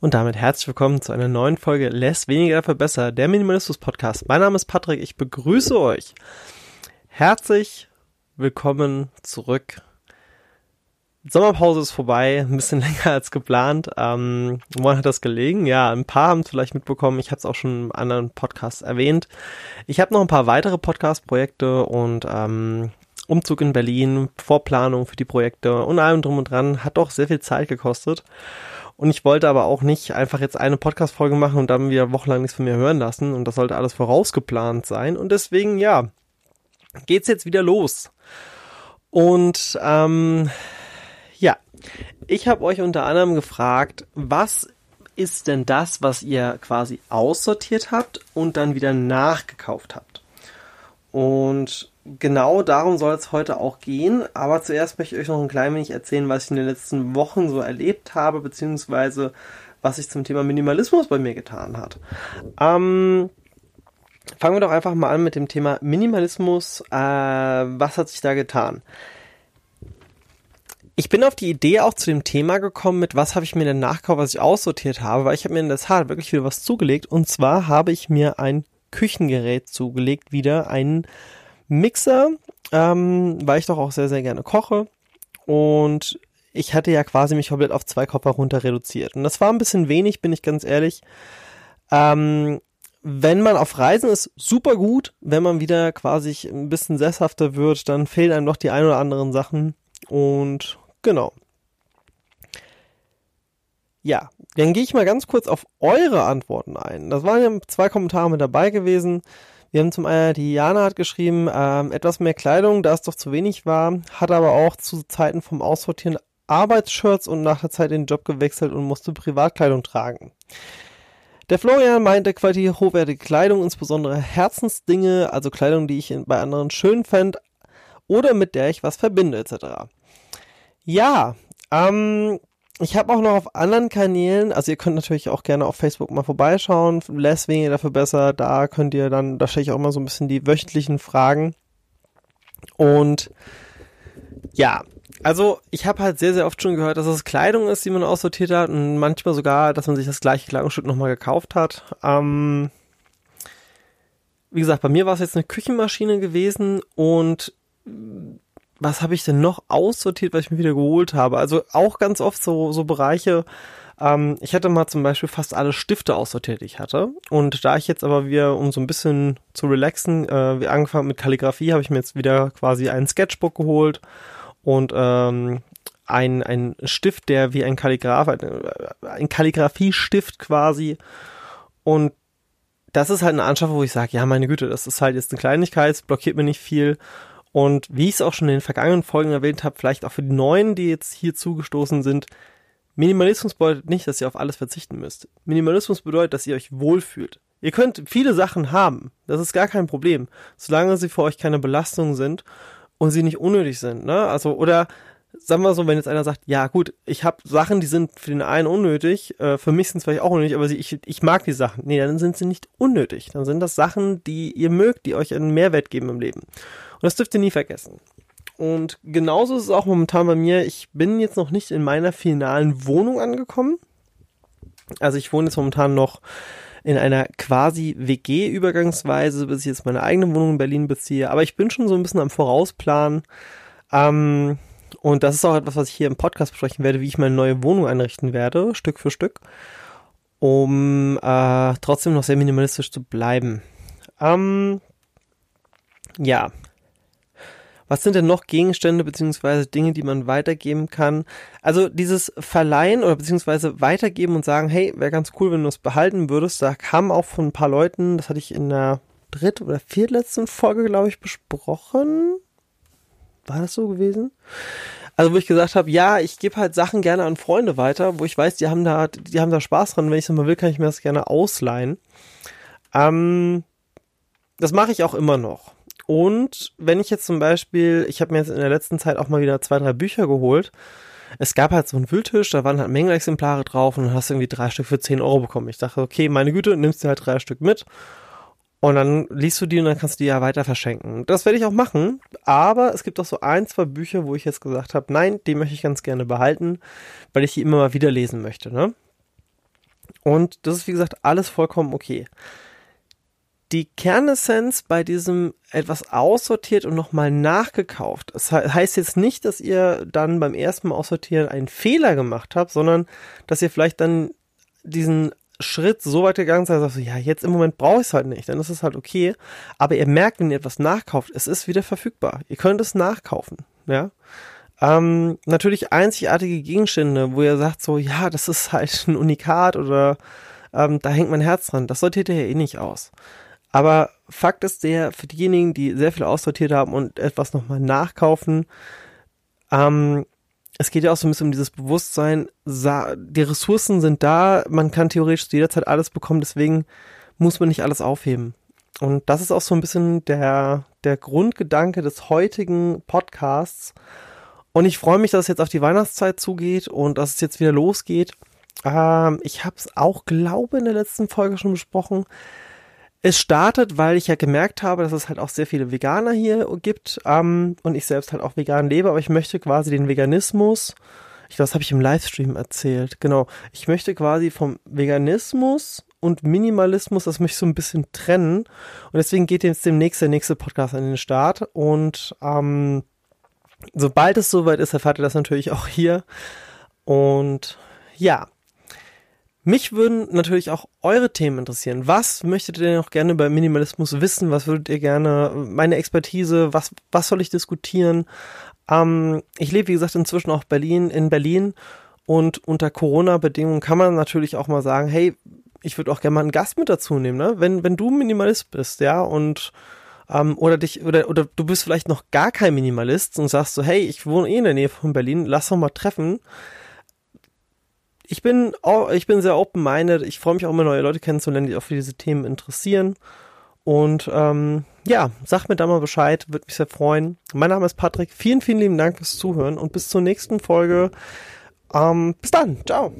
Und damit herzlich willkommen zu einer neuen Folge Less weniger dafür besser, der Minimalismus Podcast. Mein Name ist Patrick, ich begrüße euch. Herzlich willkommen zurück. Sommerpause ist vorbei, ein bisschen länger als geplant. Ähm, woran hat das gelegen? Ja, ein paar haben es vielleicht mitbekommen. Ich habe es auch schon in anderen Podcasts erwähnt. Ich habe noch ein paar weitere Podcast-Projekte und ähm, Umzug in Berlin, Vorplanung für die Projekte und allem drum und dran. Hat doch sehr viel Zeit gekostet. Und ich wollte aber auch nicht einfach jetzt eine Podcast-Folge machen und dann wieder wochenlang nichts von mir hören lassen. Und das sollte alles vorausgeplant sein. Und deswegen, ja, geht's jetzt wieder los. Und ähm, ja, ich habe euch unter anderem gefragt, was ist denn das, was ihr quasi aussortiert habt und dann wieder nachgekauft habt? Und genau darum soll es heute auch gehen. Aber zuerst möchte ich euch noch ein klein wenig erzählen, was ich in den letzten Wochen so erlebt habe, beziehungsweise was sich zum Thema Minimalismus bei mir getan hat. Ähm, fangen wir doch einfach mal an mit dem Thema Minimalismus. Äh, was hat sich da getan? Ich bin auf die Idee auch zu dem Thema gekommen mit, was habe ich mir denn nachgekauft, was ich aussortiert habe, weil ich habe mir in der Tat wirklich wieder was zugelegt. Und zwar habe ich mir ein Küchengerät zugelegt, wieder einen Mixer, ähm, weil ich doch auch sehr, sehr gerne koche. Und ich hatte ja quasi mich komplett auf zwei Kopper runter reduziert. Und das war ein bisschen wenig, bin ich ganz ehrlich. Ähm, wenn man auf Reisen ist, super gut. Wenn man wieder quasi ein bisschen sesshafter wird, dann fehlen einem noch die ein oder anderen Sachen. Und genau. Ja, dann gehe ich mal ganz kurz auf eure Antworten ein. Das waren ja zwei Kommentare mit dabei gewesen. Wir haben zum einen, die Jana hat geschrieben, ähm, etwas mehr Kleidung, da es doch zu wenig war, hat aber auch zu Zeiten vom Aussortieren Arbeitsshirts und nach der Zeit den Job gewechselt und musste Privatkleidung tragen. Der Florian meinte qualitativ hochwertige Kleidung, insbesondere Herzensdinge, also Kleidung, die ich bei anderen schön fände oder mit der ich was verbinde, etc. Ja, ähm, ich habe auch noch auf anderen Kanälen, also ihr könnt natürlich auch gerne auf Facebook mal vorbeischauen, less weniger dafür besser, da könnt ihr dann, da stelle ich auch immer so ein bisschen die wöchentlichen Fragen. Und ja, also ich habe halt sehr, sehr oft schon gehört, dass es Kleidung ist, die man aussortiert hat und manchmal sogar, dass man sich das gleiche Kleidungsstück nochmal gekauft hat. Ähm, wie gesagt, bei mir war es jetzt eine Küchenmaschine gewesen und was habe ich denn noch aussortiert, was ich mir wieder geholt habe? Also auch ganz oft so, so Bereiche. Ähm, ich hatte mal zum Beispiel fast alle Stifte aussortiert, die ich hatte. Und da ich jetzt aber wieder, um so ein bisschen zu relaxen, äh, wie angefangen mit Kalligrafie, habe ich mir jetzt wieder quasi einen Sketchbook geholt und ähm, ein, ein Stift, der wie ein Kalligraph, ein, ein Kalligrafiestift quasi. Und das ist halt eine Anschaffung, wo ich sage, ja, meine Güte, das ist halt jetzt eine Kleinigkeit, es blockiert mir nicht viel. Und wie ich es auch schon in den vergangenen Folgen erwähnt habe, vielleicht auch für die Neuen, die jetzt hier zugestoßen sind, Minimalismus bedeutet nicht, dass ihr auf alles verzichten müsst. Minimalismus bedeutet, dass ihr euch wohlfühlt. Ihr könnt viele Sachen haben, das ist gar kein Problem, solange sie für euch keine Belastung sind und sie nicht unnötig sind. Ne? Also oder sagen wir so, wenn jetzt einer sagt, ja gut, ich habe Sachen, die sind für den einen unnötig, äh, für mich sind es vielleicht auch unnötig, aber sie, ich, ich mag die Sachen. Nee, dann sind sie nicht unnötig. Dann sind das Sachen, die ihr mögt, die euch einen Mehrwert geben im Leben. Und das dürft ihr nie vergessen. Und genauso ist es auch momentan bei mir. Ich bin jetzt noch nicht in meiner finalen Wohnung angekommen. Also ich wohne jetzt momentan noch in einer quasi WG-Übergangsweise, bis ich jetzt meine eigene Wohnung in Berlin beziehe. Aber ich bin schon so ein bisschen am Vorausplan. Ähm, und das ist auch etwas, was ich hier im Podcast besprechen werde, wie ich meine neue Wohnung einrichten werde, Stück für Stück, um äh, trotzdem noch sehr minimalistisch zu bleiben. Ähm, ja. Was sind denn noch Gegenstände beziehungsweise Dinge, die man weitergeben kann? Also dieses Verleihen oder beziehungsweise weitergeben und sagen, hey, wäre ganz cool, wenn du es behalten würdest. Da kam auch von ein paar Leuten, das hatte ich in der dritt- oder viertletzten Folge, glaube ich, besprochen war das so gewesen? Also wo ich gesagt habe, ja, ich gebe halt Sachen gerne an Freunde weiter, wo ich weiß, die haben da, die haben da Spaß dran. Wenn ich es mal will, kann ich mir das gerne ausleihen. Ähm, das mache ich auch immer noch. Und wenn ich jetzt zum Beispiel, ich habe mir jetzt in der letzten Zeit auch mal wieder zwei, drei Bücher geholt. Es gab halt so einen Wühltisch, da waren halt Mengenexemplare drauf und dann hast du irgendwie drei Stück für 10 Euro bekommen. Ich dachte, okay, meine Güte, nimmst du halt drei Stück mit und dann liest du die und dann kannst du die ja weiter verschenken. Das werde ich auch machen, aber es gibt auch so ein, zwei Bücher, wo ich jetzt gesagt habe, nein, die möchte ich ganz gerne behalten, weil ich die immer mal wieder lesen möchte. Ne? Und das ist, wie gesagt, alles vollkommen okay. Die Kernessenz bei diesem etwas aussortiert und nochmal nachgekauft. Das heißt jetzt nicht, dass ihr dann beim ersten Mal aussortieren einen Fehler gemacht habt, sondern dass ihr vielleicht dann diesen Schritt so weit gegangen seid, dass ihr sagt, ja, jetzt im Moment brauche ich es halt nicht, dann ist es halt okay. Aber ihr merkt, wenn ihr etwas nachkauft, es ist wieder verfügbar. Ihr könnt es nachkaufen, ja. Ähm, natürlich einzigartige Gegenstände, wo ihr sagt so, ja, das ist halt ein Unikat oder ähm, da hängt mein Herz dran. Das sortiert ihr ja eh nicht aus. Aber Fakt ist der, für diejenigen, die sehr viel aussortiert haben und etwas nochmal nachkaufen, ähm, es geht ja auch so ein bisschen um dieses Bewusstsein, die Ressourcen sind da, man kann theoretisch jederzeit alles bekommen, deswegen muss man nicht alles aufheben. Und das ist auch so ein bisschen der, der Grundgedanke des heutigen Podcasts. Und ich freue mich, dass es jetzt auf die Weihnachtszeit zugeht und dass es jetzt wieder losgeht. Ähm, ich habe es auch, glaube in der letzten Folge schon besprochen. Es startet, weil ich ja gemerkt habe, dass es halt auch sehr viele Veganer hier gibt ähm, und ich selbst halt auch vegan lebe, aber ich möchte quasi den Veganismus, ich glaube, das habe ich im Livestream erzählt, genau, ich möchte quasi vom Veganismus und Minimalismus, das möchte ich so ein bisschen trennen. Und deswegen geht jetzt demnächst der nächste Podcast an den Start. Und ähm, sobald es soweit ist, erfahrt ihr das natürlich auch hier. Und ja, mich würden natürlich auch eure Themen interessieren. Was möchtet ihr noch gerne über Minimalismus wissen? Was würdet ihr gerne, meine Expertise, was, was soll ich diskutieren? Ähm, ich lebe, wie gesagt, inzwischen auch Berlin, in Berlin und unter Corona-Bedingungen kann man natürlich auch mal sagen, hey, ich würde auch gerne mal einen Gast mit dazu nehmen, ne? Wenn, wenn du Minimalist bist, ja, und ähm, oder dich, oder, oder du bist vielleicht noch gar kein Minimalist und sagst so, hey, ich wohne eh in der Nähe von Berlin, lass doch mal treffen ich bin, ich bin sehr open-minded. Ich freue mich auch immer neue Leute kennenzulernen, die auch für diese Themen interessieren. Und ähm, ja, sagt mir da mal Bescheid, würde mich sehr freuen. Mein Name ist Patrick. Vielen, vielen lieben Dank fürs Zuhören und bis zur nächsten Folge. Ähm, bis dann. Ciao.